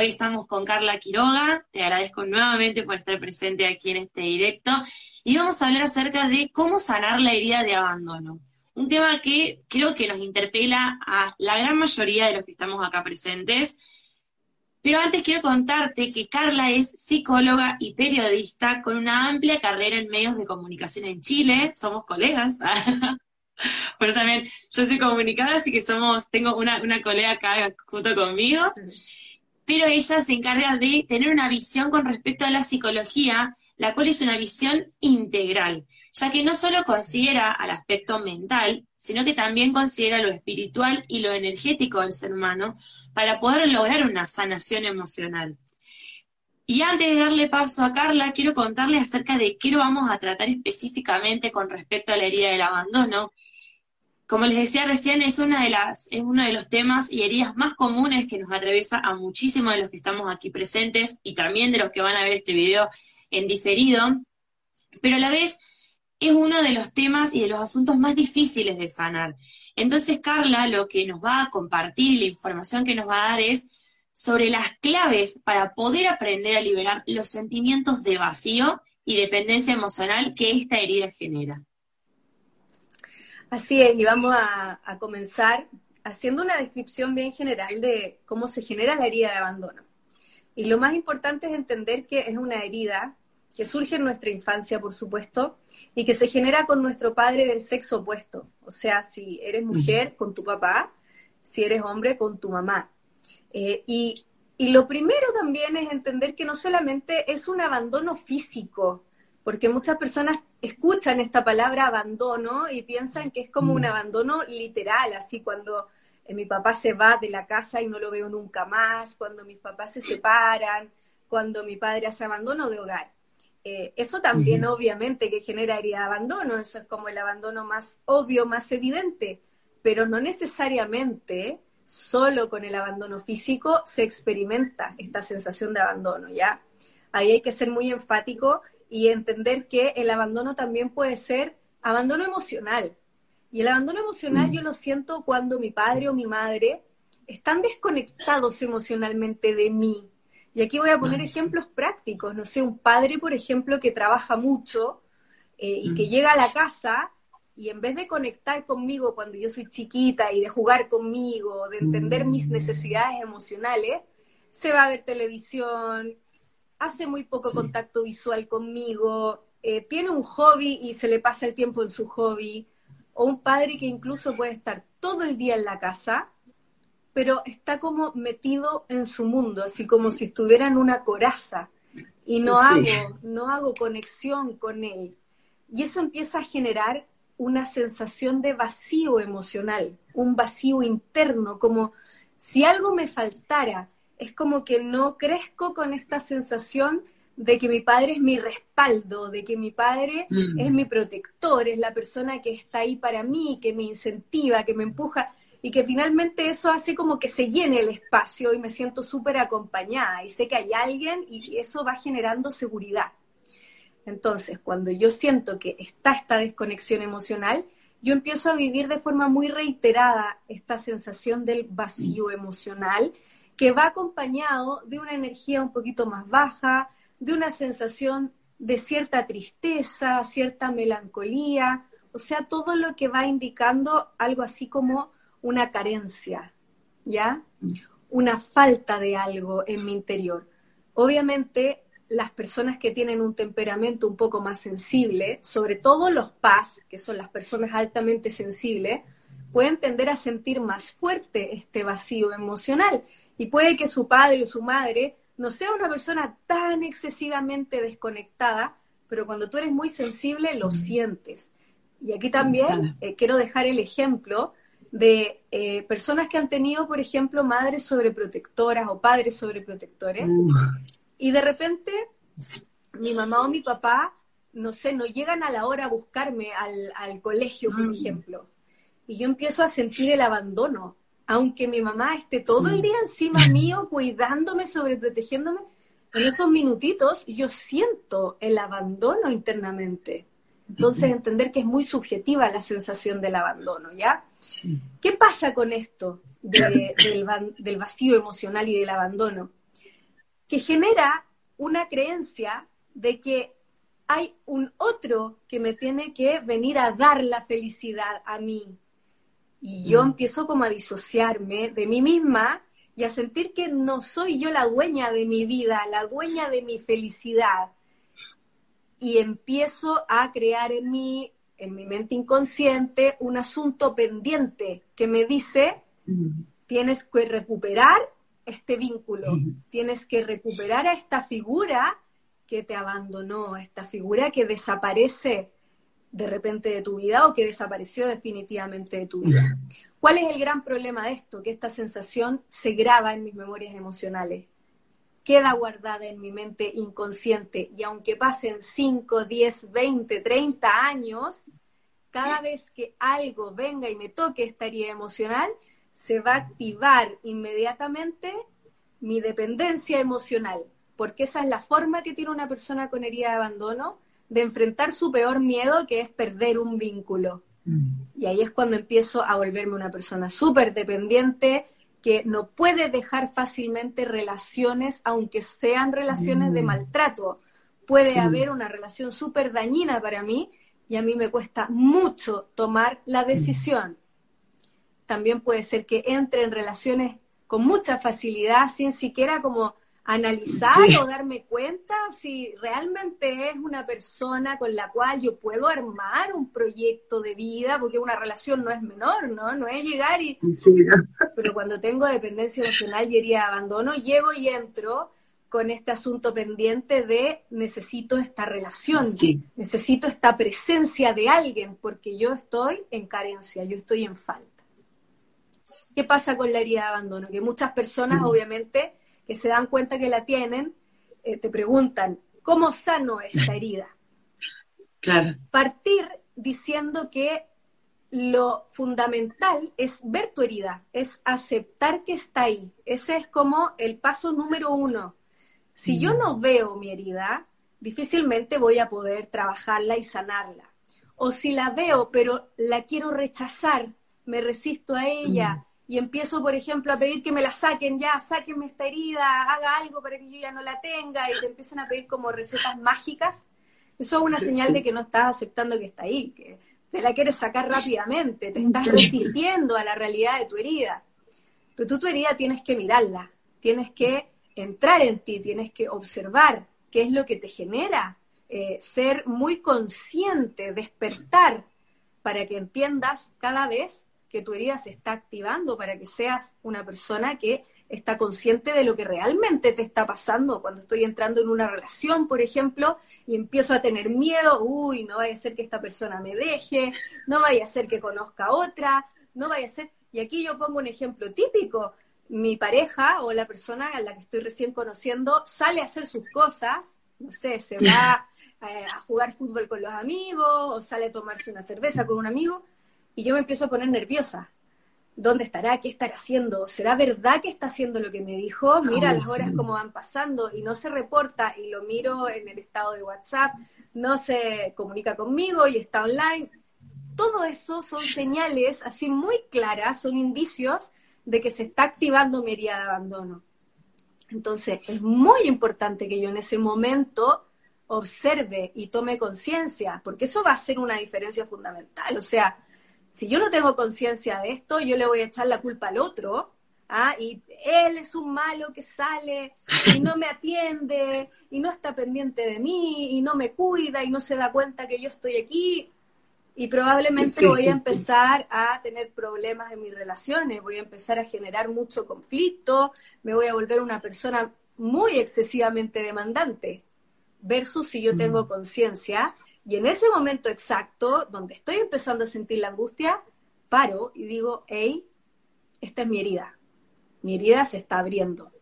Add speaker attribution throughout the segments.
Speaker 1: Hoy estamos con Carla Quiroga, te agradezco nuevamente por estar presente aquí en este directo y vamos a hablar acerca de cómo sanar la herida de abandono. Un tema que creo que nos interpela a la gran mayoría de los que estamos acá presentes. Pero antes quiero contarte que Carla es psicóloga y periodista con una amplia carrera en medios de comunicación en Chile. Somos colegas. Pues también, yo soy comunicadora, así que somos, tengo una, una colega acá junto conmigo pero ella se encarga de tener una visión con respecto a la psicología, la cual es una visión integral, ya que no solo considera al aspecto mental, sino que también considera lo espiritual y lo energético del ser humano para poder lograr una sanación emocional. Y antes de darle paso a Carla, quiero contarles acerca de qué lo vamos a tratar específicamente con respecto a la herida del abandono, como les decía recién, es, una de las, es uno de los temas y heridas más comunes que nos atraviesa a muchísimos de los que estamos aquí presentes y también de los que van a ver este video en diferido, pero a la vez es uno de los temas y de los asuntos más difíciles de sanar. Entonces, Carla lo que nos va a compartir, la información que nos va a dar es sobre las claves para poder aprender a liberar los sentimientos de vacío y dependencia emocional que esta herida genera.
Speaker 2: Así es, y vamos a, a, comenzar haciendo una descripción bien general de cómo se genera la herida de abandono. Y lo más importante es entender que es una herida que surge en nuestra infancia, por supuesto, y que se genera con nuestro padre del sexo opuesto. O sea, si eres mujer, con tu papá, si eres hombre, con tu mamá. Eh, y, y lo primero también es entender que no solamente es un abandono físico, porque muchas personas escuchan esta palabra abandono y piensan que es como un abandono literal, así cuando eh, mi papá se va de la casa y no lo veo nunca más, cuando mis papás se separan, cuando mi padre hace abandono de hogar. Eh, eso también uh -huh. obviamente que genera herida de abandono, eso es como el abandono más obvio, más evidente, pero no necesariamente solo con el abandono físico se experimenta esta sensación de abandono, ¿ya? Ahí hay que ser muy enfático y entender que el abandono también puede ser abandono emocional. Y el abandono emocional mm. yo lo siento cuando mi padre o mi madre están desconectados emocionalmente de mí. Y aquí voy a poner nice. ejemplos prácticos. No sé, un padre, por ejemplo, que trabaja mucho eh, y mm. que llega a la casa y en vez de conectar conmigo cuando yo soy chiquita y de jugar conmigo, de entender mm. mis necesidades emocionales, se va a ver televisión, hace muy poco sí. contacto visual conmigo, eh, tiene un hobby y se le pasa el tiempo en su hobby, o un padre que incluso puede estar todo el día en la casa, pero está como metido en su mundo, así como si estuviera en una coraza, y no sí. hago, no hago conexión con él. Y eso empieza a generar una sensación de vacío emocional, un vacío interno, como si algo me faltara es como que no crezco con esta sensación de que mi padre es mi respaldo, de que mi padre mm. es mi protector, es la persona que está ahí para mí, que me incentiva, que me empuja, y que finalmente eso hace como que se llene el espacio y me siento súper acompañada y sé que hay alguien y eso va generando seguridad. Entonces, cuando yo siento que está esta desconexión emocional, yo empiezo a vivir de forma muy reiterada esta sensación del vacío emocional que va acompañado de una energía un poquito más baja, de una sensación de cierta tristeza, cierta melancolía, o sea, todo lo que va indicando algo así como una carencia, ¿ya? Una falta de algo en mi interior. Obviamente, las personas que tienen un temperamento un poco más sensible, sobre todo los PAS, que son las personas altamente sensibles, pueden tender a sentir más fuerte este vacío emocional y puede que su padre o su madre no sea una persona tan excesivamente desconectada, pero cuando tú eres muy sensible lo sientes. Y aquí también eh, quiero dejar el ejemplo de eh, personas que han tenido, por ejemplo, madres sobreprotectoras o padres sobreprotectores, uh. Y de repente, mi mamá o mi papá, no sé, no llegan a la hora a buscarme al, al colegio, por
Speaker 1: Mm.
Speaker 2: ejemplo. Y yo empiezo a sentir el abandono. Aunque mi mamá esté todo el día encima mío, cuidándome, sobreprotegiéndome, en esos minutitos yo siento el abandono internamente. Entonces, entender que es muy subjetiva la sensación del abandono, ¿ya?
Speaker 1: Sí.
Speaker 2: ¿Qué pasa con esto de- del, van- del vacío emocional y del abandono? Que genera una creencia de que hay un otro que me tiene que venir a dar la felicidad a mí. Y yo empiezo como a disociarme de mí misma y a sentir que no soy yo la dueña de mi vida, la dueña de mi felicidad. Y empiezo a crear en mí, en mi mente inconsciente, un asunto pendiente que me dice,
Speaker 1: Mm.
Speaker 2: tienes que recuperar este vínculo, tienes que recuperar a esta figura que te abandonó, esta figura que desaparece de repente de tu vida o que desapareció definitivamente de tu vida. ¿Cuál es el gran problema de esto? Que esta sensación se graba en mis memorias emocionales, queda guardada en mi mente inconsciente y aunque pasen 5, 10, 20, 30 años, cada vez que algo venga y me toque esta herida emocional, se va a activar inmediatamente mi dependencia emocional, porque esa es la forma que tiene una persona con herida de abandono de enfrentar su peor miedo, que es perder un vínculo.
Speaker 1: Mm.
Speaker 2: Y ahí es cuando empiezo a volverme una persona súper dependiente, que no puede dejar fácilmente relaciones, aunque sean relaciones de
Speaker 1: Mm.
Speaker 2: maltrato. Puede
Speaker 1: Sí.
Speaker 2: haber una relación súper dañina para mí y a mí me cuesta mucho tomar la decisión. También puede ser que entre en relaciones con mucha facilidad sin siquiera como analizar
Speaker 1: Sí.
Speaker 2: o darme cuenta si realmente es una persona con la cual yo puedo armar un proyecto de vida, porque una relación no es menor, ¿no? No es llegar y
Speaker 1: Sí,
Speaker 2: pero cuando tengo dependencia emocional y herida de abandono, llego y entro con este asunto pendiente de necesito esta relación,
Speaker 1: Sí.
Speaker 2: necesito esta presencia de alguien, porque yo estoy en carencia, yo estoy en falta. ¿Qué pasa con la herida de abandono? Que muchas personas,
Speaker 1: Mm.
Speaker 2: obviamente, que se dan cuenta que la tienen, eh, te preguntan, ¿cómo sano esta herida?
Speaker 1: Claro.
Speaker 2: partir diciendo que lo fundamental es ver tu herida, es aceptar que está ahí. Ese es como el paso número uno. Si yo no veo mi herida, difícilmente voy a poder trabajarla y sanarla. O si la veo, pero la quiero rechazar, me resisto a ella y empiezo, por ejemplo, a pedir que me la saquen ya, sáquenme esta herida, haga algo para que yo ya no la tenga y te empiezan a pedir como recetas mágicas, eso es una
Speaker 1: Sí,
Speaker 2: señal
Speaker 1: sí.
Speaker 2: de que no estás aceptando que está ahí, que te la quieres sacar rápidamente, te estás
Speaker 1: Sí.
Speaker 2: resistiendo a la realidad de tu herida. Pero tú tu herida tienes que mirarla, tienes que entrar en ti, tienes que observar qué es lo que te genera, eh, ser muy consciente, despertar, para que entiendas cada vez que tu herida se está activando, para que seas una persona que está consciente de lo que realmente te está pasando. Cuando estoy entrando en una relación, por ejemplo, y empiezo a tener miedo, uy, no vaya a ser que esta persona me deje, no vaya a ser que conozca otra, no vaya a ser... Y aquí yo pongo un ejemplo típico. Mi pareja o la persona a la que estoy recién conociendo sale a hacer sus cosas, no sé, se va eh, a jugar fútbol con los amigos o sale a tomarse una cerveza con un amigo y yo me empiezo a poner nerviosa. ¿Dónde estará? ¿Qué estará haciendo? ¿Será verdad que está haciendo lo que me dijo? Mira
Speaker 1: Ay,
Speaker 2: las horas
Speaker 1: sí.
Speaker 2: como van pasando y no se reporta y lo miro en el estado de WhatsApp, no se comunica conmigo y está online. Todo eso son señales así muy claras, son indicios de que se está activando mi herida de abandono. Entonces, es muy importante que yo en ese momento observe y tome conciencia, porque eso va a ser una diferencia fundamental. O sea, si yo no tengo conciencia de esto, yo le voy a echar la culpa al otro, ¿ah? y él es un malo que sale y no me atiende y no está pendiente de mí y no me cuida y no se da cuenta que yo estoy aquí. Y probablemente
Speaker 1: Sí,
Speaker 2: voy
Speaker 1: sí,
Speaker 2: a
Speaker 1: sí.
Speaker 2: empezar a tener problemas en mis relaciones, voy a empezar a generar mucho conflicto, me voy a volver una persona muy excesivamente demandante, versus si yo tengo conciencia y en ese momento exacto, donde estoy empezando a sentir la angustia, paro y digo, hey, esta es mi herida, mi herida se está abriendo.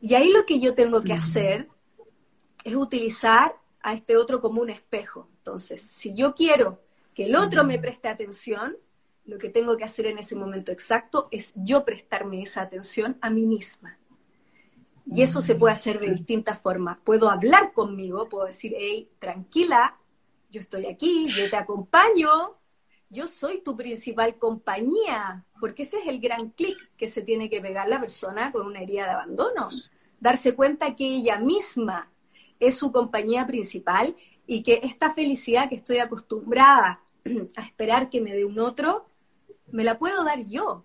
Speaker 2: Y ahí lo que yo tengo que hacer es utilizar a este otro como un espejo. Entonces, si yo quiero que el otro me preste atención, lo que tengo que hacer en ese momento exacto es yo prestarme esa atención a mí misma. Y eso se puede hacer de distintas formas. Puedo hablar conmigo, puedo decir, hey, tranquila, yo estoy aquí, yo te acompaño, yo soy tu principal compañía, porque ese es el gran clic que se tiene que pegar la persona con una herida de abandono. Darse cuenta que ella misma es su compañía principal y que esta felicidad que estoy acostumbrada a esperar que me dé un otro, me la puedo dar yo.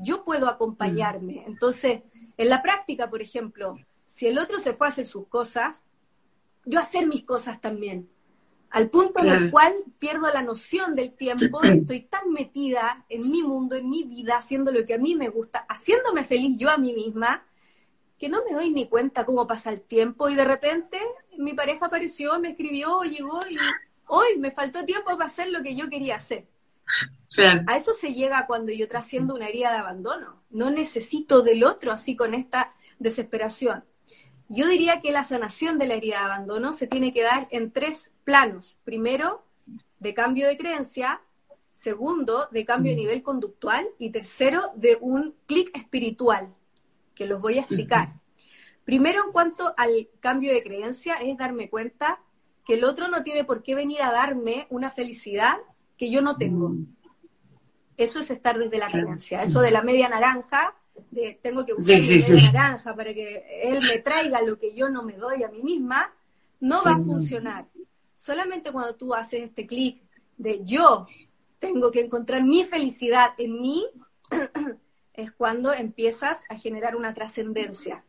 Speaker 2: Yo puedo acompañarme. Entonces, en la práctica, por ejemplo, si el otro se fue a hacer sus cosas, yo hacer mis cosas también. Al punto en el cual pierdo la noción del tiempo, estoy tan metida en mi mundo, en mi vida, haciendo lo que a mí me gusta, haciéndome feliz yo a mí misma, que no me doy ni cuenta cómo pasa el tiempo y de repente mi pareja apareció, me escribió, llegó y hoy me faltó tiempo para hacer lo que yo quería hacer. A eso se llega cuando yo trasciendo una herida de abandono. No necesito del otro así con esta desesperación. Yo diría que la sanación de la herida de abandono se tiene que dar en tres planos. Primero, de cambio de creencia. Segundo, de cambio de nivel conductual. Y tercero, de un clic espiritual, que los voy a explicar. Primero, en cuanto al cambio de creencia, es darme cuenta que el otro no tiene por qué venir a darme una felicidad que yo no tengo. Mm. Eso es estar desde la creencia. Eso de la media naranja, de tengo que buscar media naranja para que él me traiga lo que yo no me doy a mí misma, no va a funcionar. Solamente cuando tú haces este clic de yo tengo que encontrar mi felicidad en mí, es cuando empiezas a generar una trascendencia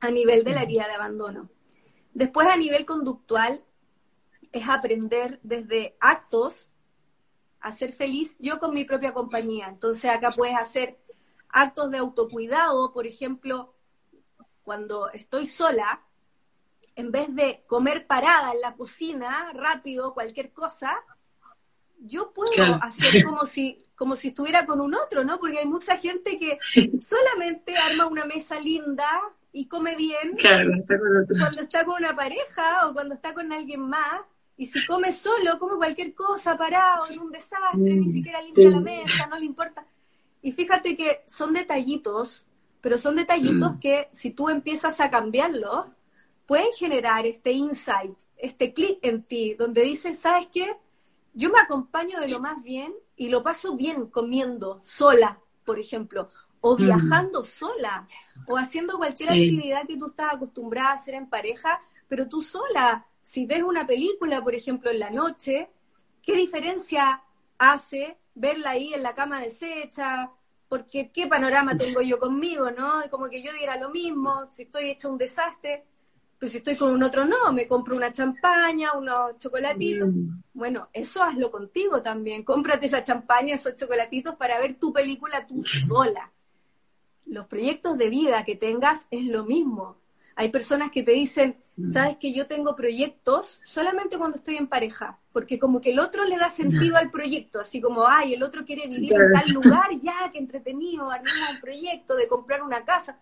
Speaker 2: a nivel de la herida de abandono. Después, a nivel conductual, es aprender desde actos a ser feliz yo con mi propia compañía. Entonces, acá puedes hacer actos de autocuidado, por ejemplo, cuando estoy sola, en vez de comer parada en la cocina, rápido, cualquier cosa, yo puedo hacer como si como si estuviera con un otro, ¿no? Porque hay mucha gente que solamente arma una mesa linda y come bien cuando está con una pareja o cuando está con alguien más. Y si come solo, come cualquier cosa, parado, en un desastre, ni mm, siquiera limpia la mesa, no le importa. Y fíjate que son detallitos, pero son detallitos mm. que si tú empiezas a cambiarlos, pueden generar este insight, este clic en ti, donde dices, ¿sabes qué? Yo me acompaño de lo más bien y lo paso bien comiendo sola, por ejemplo, o mm. viajando sola, o haciendo cualquier actividad que tú estás acostumbrada a hacer en pareja, pero tú sola. Si ves una película, por ejemplo, en la noche, ¿qué diferencia hace verla ahí en la cama deshecha? Porque qué panorama tengo yo conmigo, ¿no? Como que yo diera lo mismo, si estoy hecho un desastre, pues si estoy con un otro no, me compro una champaña, unos chocolatitos. Mm. Bueno, eso hazlo contigo también. Cómprate esa champaña, esos chocolatitos para ver tu película tú sola los proyectos de vida que tengas es lo mismo. Hay personas que te dicen. Sabes que yo tengo proyectos solamente cuando estoy en pareja, porque como que el otro le da sentido al proyecto, así como, ay, el otro quiere vivir en tal lugar, ya, que entretenido, armemos un proyecto de comprar una casa.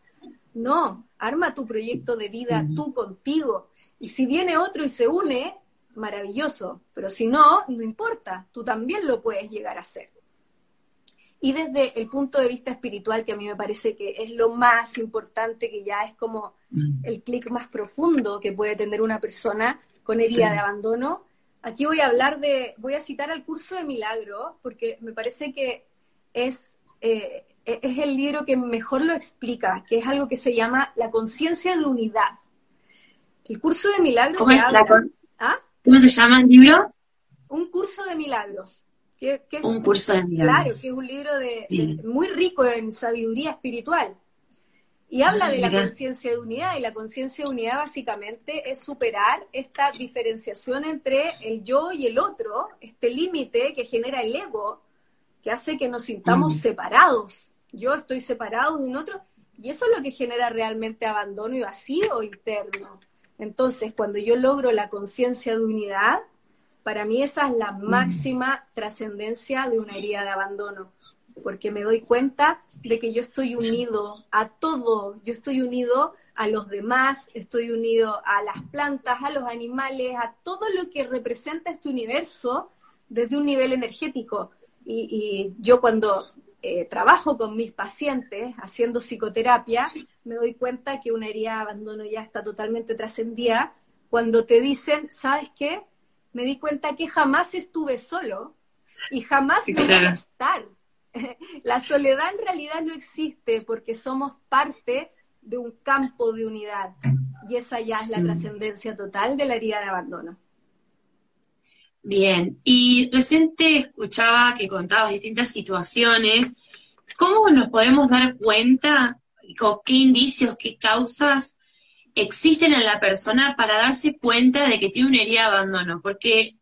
Speaker 2: No, arma tu proyecto de vida tú contigo. Y si viene otro y se une, maravilloso, pero si no, no importa, tú también lo puedes llegar a hacer. Y desde el punto de vista espiritual, que a mí me parece que es lo más importante, que ya es como mm. El clic más profundo que puede tener una persona con herida de abandono, aquí voy a hablar de, voy a citar al curso de milagro, porque me parece que es, eh, es el libro que mejor lo explica, que es algo que se llama la conciencia de unidad. El curso de milagros.
Speaker 1: ¿Cómo, ¿Ah? ¿Cómo se llama el libro?
Speaker 2: Un curso de milagros
Speaker 1: un curso de milagros.
Speaker 2: Claro, que es un libro de, muy rico en sabiduría espiritual. Y habla de la conciencia de unidad, y la conciencia de unidad básicamente es superar esta diferenciación entre el yo y el otro, este límite que genera el ego, que hace que nos sintamos separados. Yo estoy separado de un otro, y eso es lo que genera realmente abandono y vacío interno. Entonces, cuando yo logro la conciencia de unidad, para mí esa es la máxima trascendencia de una herida de abandono. Porque me doy cuenta de que yo estoy unido a todo, yo estoy unido a los demás, estoy unido a las plantas, a los animales, a todo lo que representa este universo desde un nivel energético. Y, yo cuando eh, trabajo con mis pacientes haciendo psicoterapia, me doy cuenta que una herida de abandono ya está totalmente trascendida cuando te dicen, ¿sabes qué? Me di cuenta que jamás estuve solo y jamás me voy a estar. La soledad en realidad no existe porque somos parte de un campo de unidad y esa ya es la trascendencia total de la herida de abandono.
Speaker 1: Bien, y reciente escuchaba que contabas distintas situaciones. ¿Cómo nos podemos dar cuenta con qué indicios, qué causas existen en la persona para darse cuenta de que tiene una herida de abandono? Porque,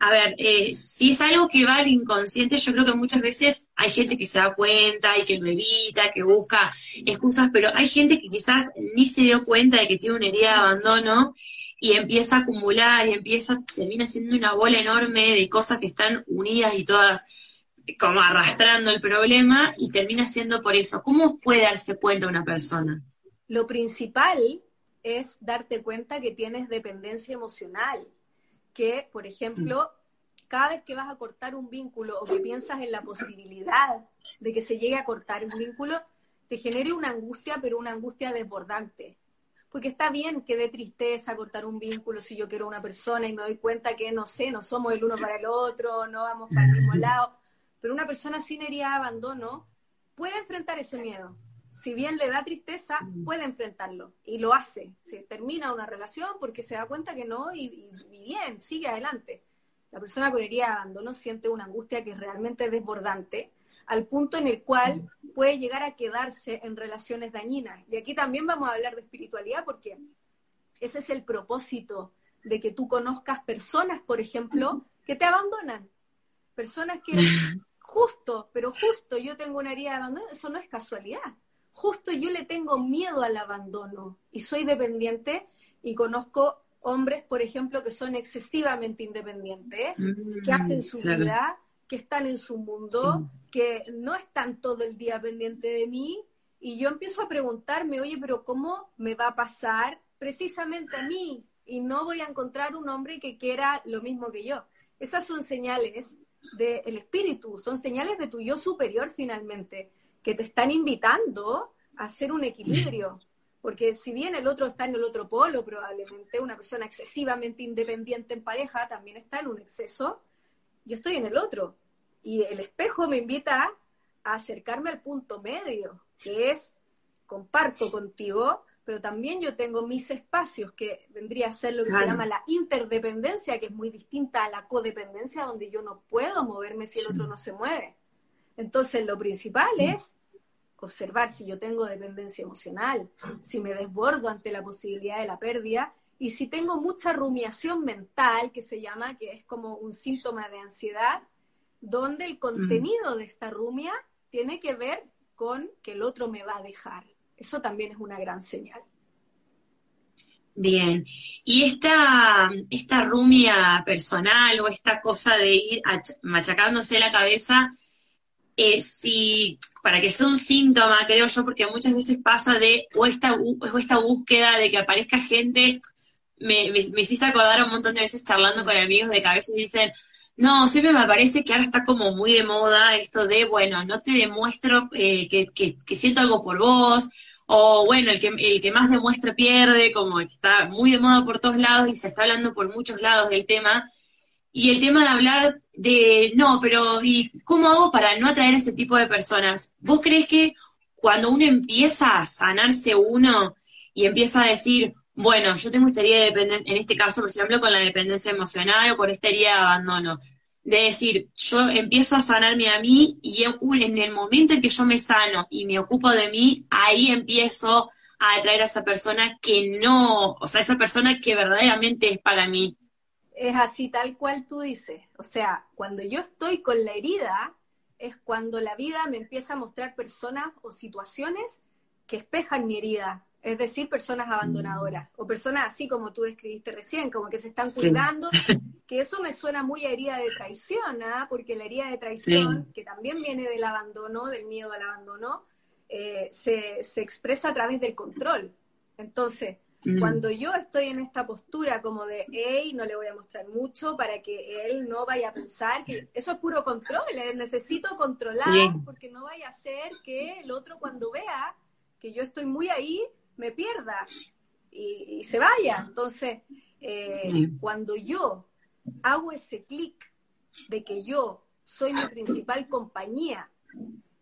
Speaker 1: a ver, eh, si es algo que va al inconsciente, yo creo que muchas veces hay gente que se da cuenta y que lo evita, que busca excusas, pero hay gente que quizás ni se dio cuenta de que tiene una herida de abandono y empieza a acumular y empieza, termina siendo una bola enorme de cosas que están unidas y todas como arrastrando el problema y termina siendo por eso. ¿Cómo puede darse cuenta una persona?
Speaker 2: Lo principal es darte cuenta que tienes dependencia emocional, que, por ejemplo, cada vez que vas a cortar un vínculo o que piensas en la posibilidad de que se llegue a cortar un vínculo, te genere una angustia, pero una angustia desbordante. Porque está bien que dé tristeza cortar un vínculo si yo quiero una persona y me doy cuenta que, no sé, no somos el uno para el otro, no vamos para el mismo lado, pero una persona sin herida de abandono puede enfrentar ese miedo. Si bien le da tristeza, puede enfrentarlo y lo hace. Se termina una relación porque se da cuenta que no y, y bien, sigue adelante. La persona con herida de abandono siente una angustia que es realmente desbordante, al punto en el cual puede llegar a quedarse en relaciones dañinas. Y aquí también vamos a hablar de espiritualidad porque ese es el propósito de que tú conozcas personas, por ejemplo, que te abandonan. Personas que justo, pero justo yo tengo una herida de abandono, eso no es casualidad. Justo yo le tengo miedo al abandono y soy dependiente y conozco hombres, por ejemplo, que son excesivamente independientes, mm, que hacen su vida, que están en su mundo, que no están todo el día pendientes de mí, y yo empiezo a preguntarme, oye, pero ¿cómo me va a pasar precisamente a mí? Y no voy a encontrar un hombre que quiera lo mismo que yo. Esas son señales del espíritu, son señales de tu yo superior finalmente, que te están invitando a hacer un equilibrio. Porque si bien el otro está en el otro polo, probablemente una persona excesivamente independiente en pareja también está en un exceso, yo estoy en el otro. Y el espejo me invita a acercarme al punto medio, que es comparto contigo, pero también yo tengo mis espacios, que vendría a ser lo que se llama la interdependencia, que es muy distinta a la codependencia, donde yo no puedo moverme si el otro no se mueve. Entonces, lo principal es observar si yo tengo dependencia emocional, si me desbordo ante la posibilidad de la pérdida y si tengo mucha rumiación mental, que se llama, que es como un síntoma de ansiedad, donde el contenido de esta rumia tiene que ver con que el otro me va a dejar. Eso también es una gran señal.
Speaker 1: Bien, y esta, esta rumia personal o esta cosa de ir machacándose la cabeza, eh, si, para que sea un síntoma, creo yo, porque muchas veces pasa de, o esta, o esta búsqueda de que aparezca gente, me, me, hiciste acordar un montón de veces charlando con amigos de que a veces dicen, no, siempre me parece que ahora está como muy de moda esto de, bueno, no te demuestro eh, que, que, siento algo por vos, o bueno, el que, el que más demuestra pierde, como está muy de moda por todos lados y se está hablando por muchos lados del tema, y el tema de hablar de, no, pero ¿y cómo hago para no atraer ese tipo de personas? ¿Vos crees que cuando uno empieza a sanarse uno y empieza a decir, bueno, yo tengo esta herida de dependencia, en este caso, por ejemplo, con la dependencia emocional o con esta herida de abandono, de decir, yo empiezo a sanarme a mí y en el momento en que yo me sano y me ocupo de mí, ahí empiezo a atraer a esa persona que no, o sea, esa persona que verdaderamente es para mí
Speaker 2: es así tal cual tú dices. O sea, cuando yo estoy con la herida, es cuando la vida me empieza a mostrar personas o situaciones que espejan mi herida es decir, personas abandonadoras o personas así como tú describiste recién, como que se están cuidando, que eso me suena muy a herida de traición, ¿ah? porque la herida de traición, que también viene del abandono, del miedo al abandono, eh, se, se expresa a través del control. Entonces, Mm. Cuando yo estoy en esta postura como de, hey, no le voy a mostrar mucho para que él no vaya a pensar que eso es puro control, eh, necesito controlar porque no vaya a ser que el otro cuando vea que yo estoy muy ahí, me pierda y, se vaya. Entonces, eh, cuando yo hago ese clic de que yo soy mi principal compañía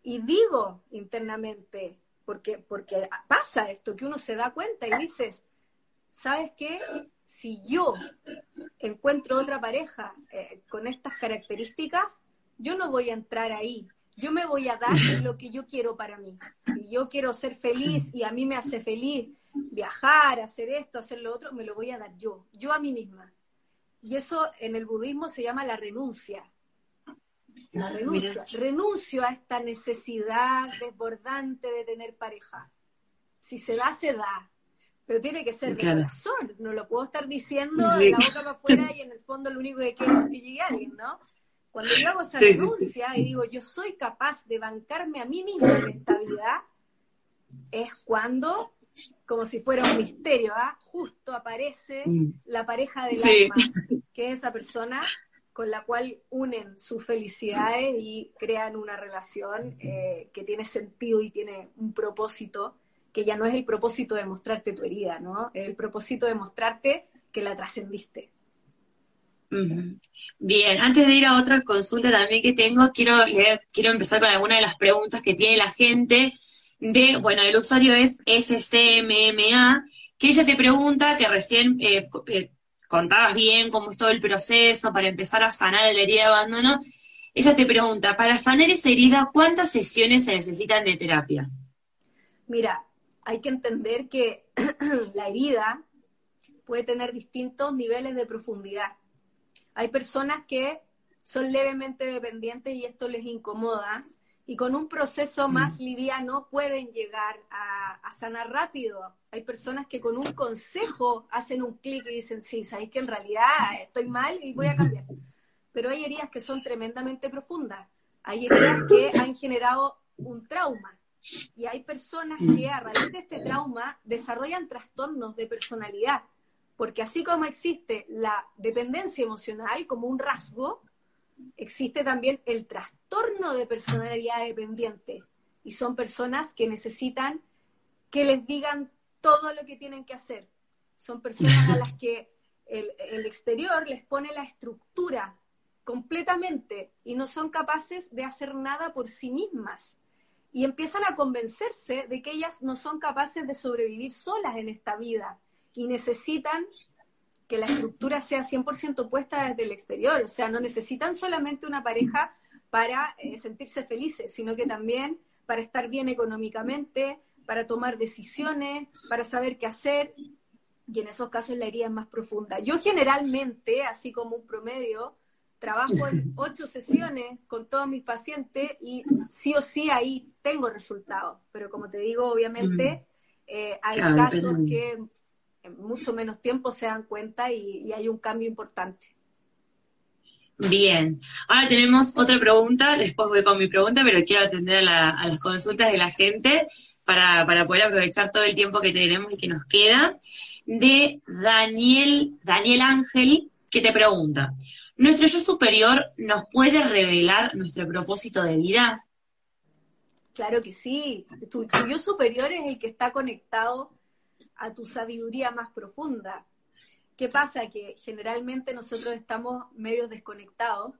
Speaker 2: y digo internamente, porque, porque pasa esto, que uno se da cuenta y dices, ¿sabes qué? Si yo encuentro otra pareja eh, con estas características, yo no voy a entrar ahí. Yo me voy a dar lo que yo quiero para mí. Si yo quiero ser feliz y a mí me hace feliz viajar, hacer esto, hacer lo otro, me lo voy a dar yo, yo a mí misma. Y eso en el budismo se llama la renuncia. La renuncia. Renuncio a esta necesidad desbordante de tener pareja. Si se da, se da pero tiene que ser de corazón, no lo puedo estar diciendo de la boca para afuera y en el fondo lo único que quiero es que llegue alguien, ¿no? Cuando yo hago esa renuncia y digo, yo soy capaz de bancarme a mí misma en esta vida, es cuando, como si fuera un misterio, ¿ah? justo aparece mm. la pareja del alma, que es esa persona con la cual unen sus felicidades y crean una relación eh, que tiene sentido y tiene un propósito que ya no es el propósito de mostrarte tu herida, ¿no? Es el propósito de mostrarte que la trascendiste.
Speaker 1: Bien, antes de ir a otra consulta también que tengo, quiero, quiero empezar con alguna de las preguntas que tiene la gente de, bueno, el usuario es SCMMA, que ella te pregunta, que recién eh, eh, contabas bien cómo es todo el proceso para empezar a sanar la herida de abandono, ella te pregunta, para sanar esa herida, ¿cuántas sesiones se necesitan de terapia?
Speaker 2: Mira, hay que entender que la herida puede tener distintos niveles de profundidad. Hay personas que son levemente dependientes y esto les incomoda y con un proceso más liviano pueden llegar a, sanar rápido. Hay personas que con un consejo hacen un clic y dicen, sí, sabéis que en realidad estoy mal y voy a cambiar. Pero hay heridas que son tremendamente profundas. Hay heridas que han generado un trauma y hay personas que a raíz de este trauma desarrollan trastornos de personalidad, porque así como existe la dependencia emocional como un rasgo, existe también el trastorno de personalidad dependiente. Y son personas que necesitan que les digan todo lo que tienen que hacer. Son personas a las que el, el exterior les pone la estructura completamente y no son capaces de hacer nada por sí mismas y empiezan a convencerse de que ellas no son capaces de sobrevivir solas en esta vida y necesitan que la estructura sea 100% puesta desde el exterior, o sea, no necesitan solamente una pareja para eh, sentirse felices, sino que también para estar bien económicamente, para tomar decisiones, para saber qué hacer, y en esos casos la herida es más profunda. Yo generalmente, así como un promedio, trabajo en ocho sesiones con todos mis pacientes y sí o sí ahí tengo resultados. Pero como te digo, obviamente eh, hay casos que en mucho menos tiempo se dan cuenta y, hay un cambio importante.
Speaker 1: Bien, ahora tenemos otra pregunta, después voy con mi pregunta, pero quiero atender a, las consultas de la gente para, para poder aprovechar todo el tiempo que tenemos y que nos queda, de Daniel, Daniel Ángel, que te pregunta, ¿nuestro yo superior nos puede revelar nuestro propósito de vida?
Speaker 2: Claro que sí. Tu, yo superior es el que está conectado a tu sabiduría más profunda. ¿Qué pasa? Que generalmente nosotros estamos medio desconectados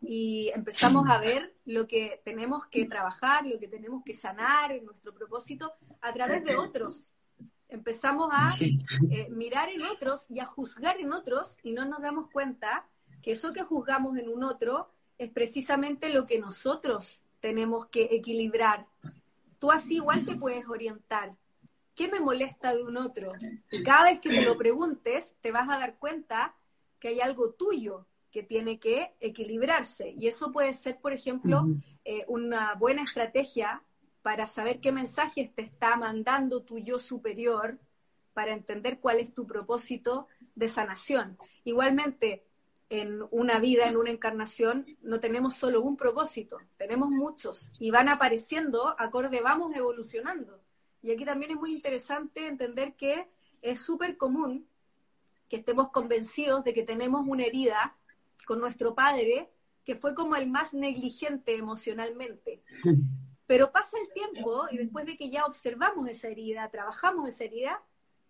Speaker 2: y empezamos a ver lo que tenemos que trabajar, lo que tenemos que sanar en nuestro propósito a través de otros empezamos a eh, mirar en otros y a juzgar en otros y no nos damos cuenta que eso que juzgamos en un otro es precisamente lo que nosotros tenemos que equilibrar. Tú así igual te puedes orientar. ¿Qué me molesta de un otro? Y cada vez que te lo preguntes, te vas a dar cuenta que hay algo tuyo que tiene que equilibrarse. Y eso puede ser, por ejemplo, eh, una buena estrategia para saber qué mensajes te está mandando tu yo superior, para entender cuál es tu propósito de sanación. Igualmente, en una vida, en una encarnación, no tenemos solo un propósito, tenemos muchos y van apareciendo acorde, vamos evolucionando. Y aquí también es muy interesante entender que es súper común que estemos convencidos de que tenemos una herida con nuestro padre que fue como el más negligente emocionalmente. Pero pasa el tiempo y después de que ya observamos esa herida, trabajamos esa herida,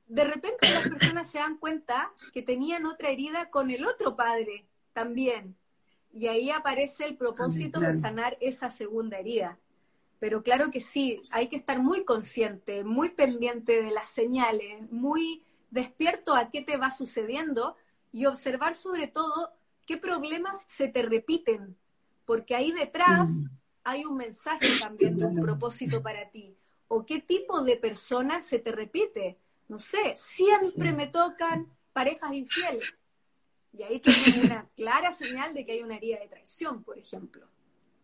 Speaker 2: de repente las personas se dan cuenta que tenían otra herida con el otro padre también. Y ahí aparece el propósito de sanar esa segunda herida. Pero claro que sí, hay que estar muy consciente, muy pendiente de las señales, muy despierto a qué te va sucediendo y observar sobre todo qué problemas se te repiten, porque ahí detrás mm. Hay un mensaje también de un propósito para ti. O qué tipo de personas se te repite. No sé, siempre me tocan parejas infieles. Y ahí tienes una clara señal de que hay una herida de traición, por ejemplo.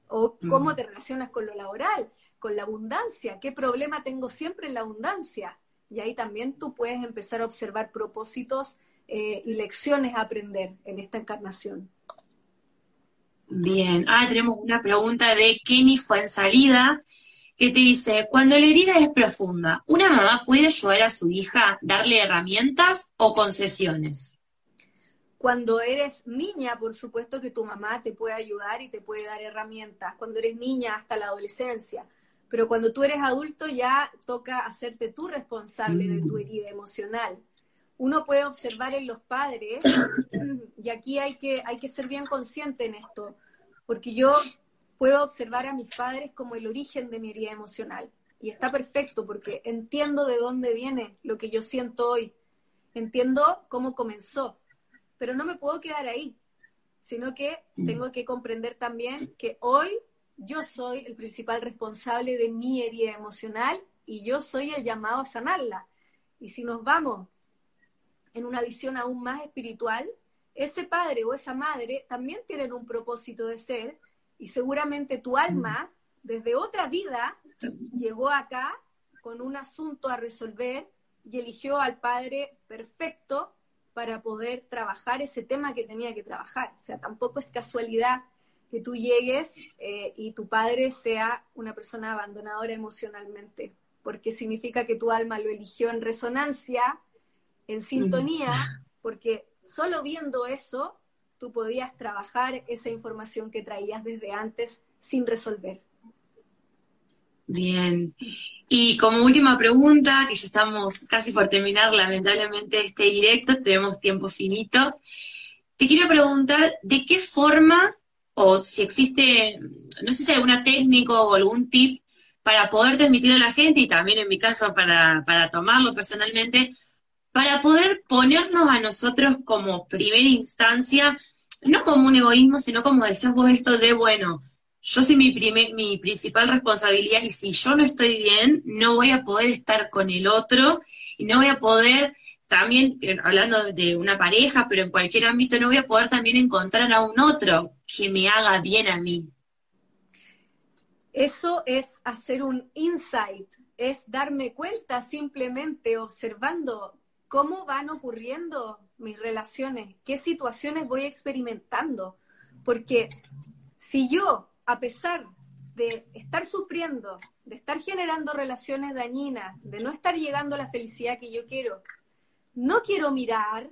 Speaker 2: O cómo te relacionas con lo laboral, con la abundancia. ¿Qué problema tengo siempre en la abundancia? Y ahí también tú puedes empezar a observar propósitos eh, y lecciones a aprender en esta encarnación.
Speaker 1: Bien, ah, tenemos una pregunta de Kenny Fuensalida que te dice, cuando la herida es profunda, ¿una mamá puede ayudar a su hija, darle herramientas o concesiones?
Speaker 2: Cuando eres niña, por supuesto que tu mamá te puede ayudar y te puede dar herramientas. Cuando eres niña hasta la adolescencia. Pero cuando tú eres adulto ya toca hacerte tú responsable de tu mm. herida emocional. Uno puede observar en los padres, y aquí hay que, hay que ser bien consciente en esto, porque yo puedo observar a mis padres como el origen de mi herida emocional. Y está perfecto porque entiendo de dónde viene lo que yo siento hoy. Entiendo cómo comenzó pero no me puedo quedar ahí, sino que tengo que comprender también que hoy yo soy el principal responsable de mi herida emocional y yo soy el llamado a sanarla. Y si nos vamos en una visión aún más espiritual, ese padre o esa madre también tienen un propósito de ser y seguramente tu alma desde otra vida llegó acá con un asunto a resolver y eligió al padre perfecto para poder trabajar ese tema que tenía que trabajar. O sea, tampoco es casualidad que tú llegues eh, y tu padre sea una persona abandonadora emocionalmente, porque significa que tu alma lo eligió en resonancia, en sintonía, porque solo viendo eso tú podías trabajar esa información que traías desde antes sin resolver.
Speaker 1: Bien. Y como última pregunta, que ya estamos casi por terminar lamentablemente este directo, tenemos tiempo finito, te quiero preguntar de qué forma, o si existe, no sé si hay alguna técnica o algún tip para poder transmitir a la gente, y también en mi caso para, para tomarlo personalmente, para poder ponernos a nosotros como primera instancia, no como un egoísmo, sino como decías vos esto de, bueno, yo soy mi, mi principal responsabilidad y si yo no estoy bien, no voy a poder estar con el otro y no voy a poder también, eh, hablando de una pareja, pero en cualquier ámbito, no voy a poder también encontrar a un otro que me haga bien a mí.
Speaker 2: Eso es hacer un insight, es darme cuenta simplemente observando cómo van ocurriendo mis relaciones, qué situaciones voy experimentando. Porque si yo a pesar de estar sufriendo, de estar generando relaciones dañinas, de no estar llegando a la felicidad que yo quiero, no quiero mirar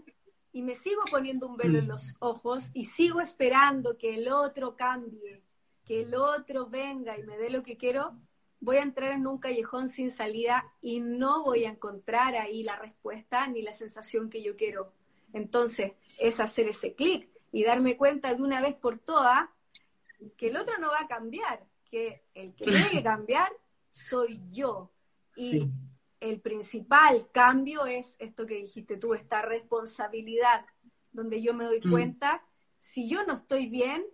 Speaker 2: y me sigo poniendo un velo en los ojos y sigo esperando que el otro cambie, que el otro venga y me dé lo que quiero, voy a entrar en un callejón sin salida y no voy a encontrar ahí la respuesta ni la sensación que yo quiero. Entonces, es hacer ese clic y darme cuenta de una vez por todas que el otro no va a cambiar, que el que tiene que cambiar soy yo. Y el principal cambio es esto que dijiste tú, esta responsabilidad, donde yo me doy mm. cuenta, si yo no estoy bien,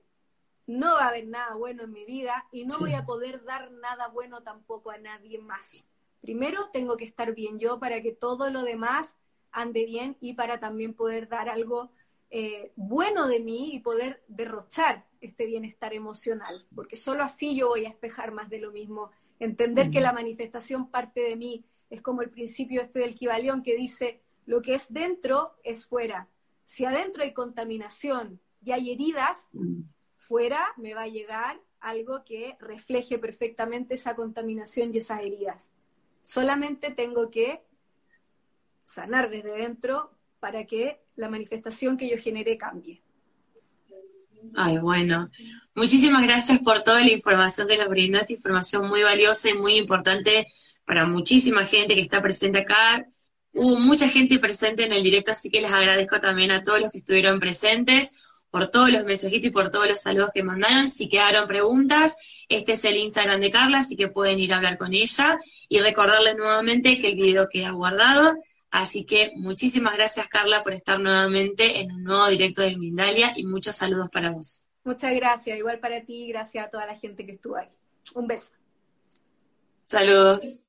Speaker 2: no va a haber nada bueno en mi vida y no voy a poder dar nada bueno tampoco a nadie más. Primero tengo que estar bien yo para que todo lo demás ande bien y para también poder dar algo eh, bueno de mí y poder derrochar este bienestar emocional, porque solo así yo voy a espejar más de lo mismo Entender que la manifestación parte de mí es como el principio este del Kibalión que dice, lo que es dentro es fuera. Si adentro hay contaminación y hay heridas, fuera me va a llegar algo que refleje perfectamente esa contaminación y esas heridas. Solamente tengo que sanar desde dentro para que la manifestación que yo genere cambie.
Speaker 1: Ay, bueno. Muchísimas gracias por toda la información que nos brindaste, información muy valiosa y muy importante para muchísima gente que está presente acá. Hubo mucha gente presente en el directo, así que les agradezco también a todos los que estuvieron presentes por todos los mensajitos y por todos los saludos que mandaron. Si quedaron preguntas, este es el Instagram de Carla, así que pueden ir a hablar con ella y recordarles nuevamente que el video queda guardado. Así que muchísimas gracias Carla por estar nuevamente en un nuevo directo de Mindalia y muchos saludos para vos.
Speaker 2: Muchas gracias, igual para ti, gracias a toda la gente que estuvo ahí. Un beso.
Speaker 1: Saludos.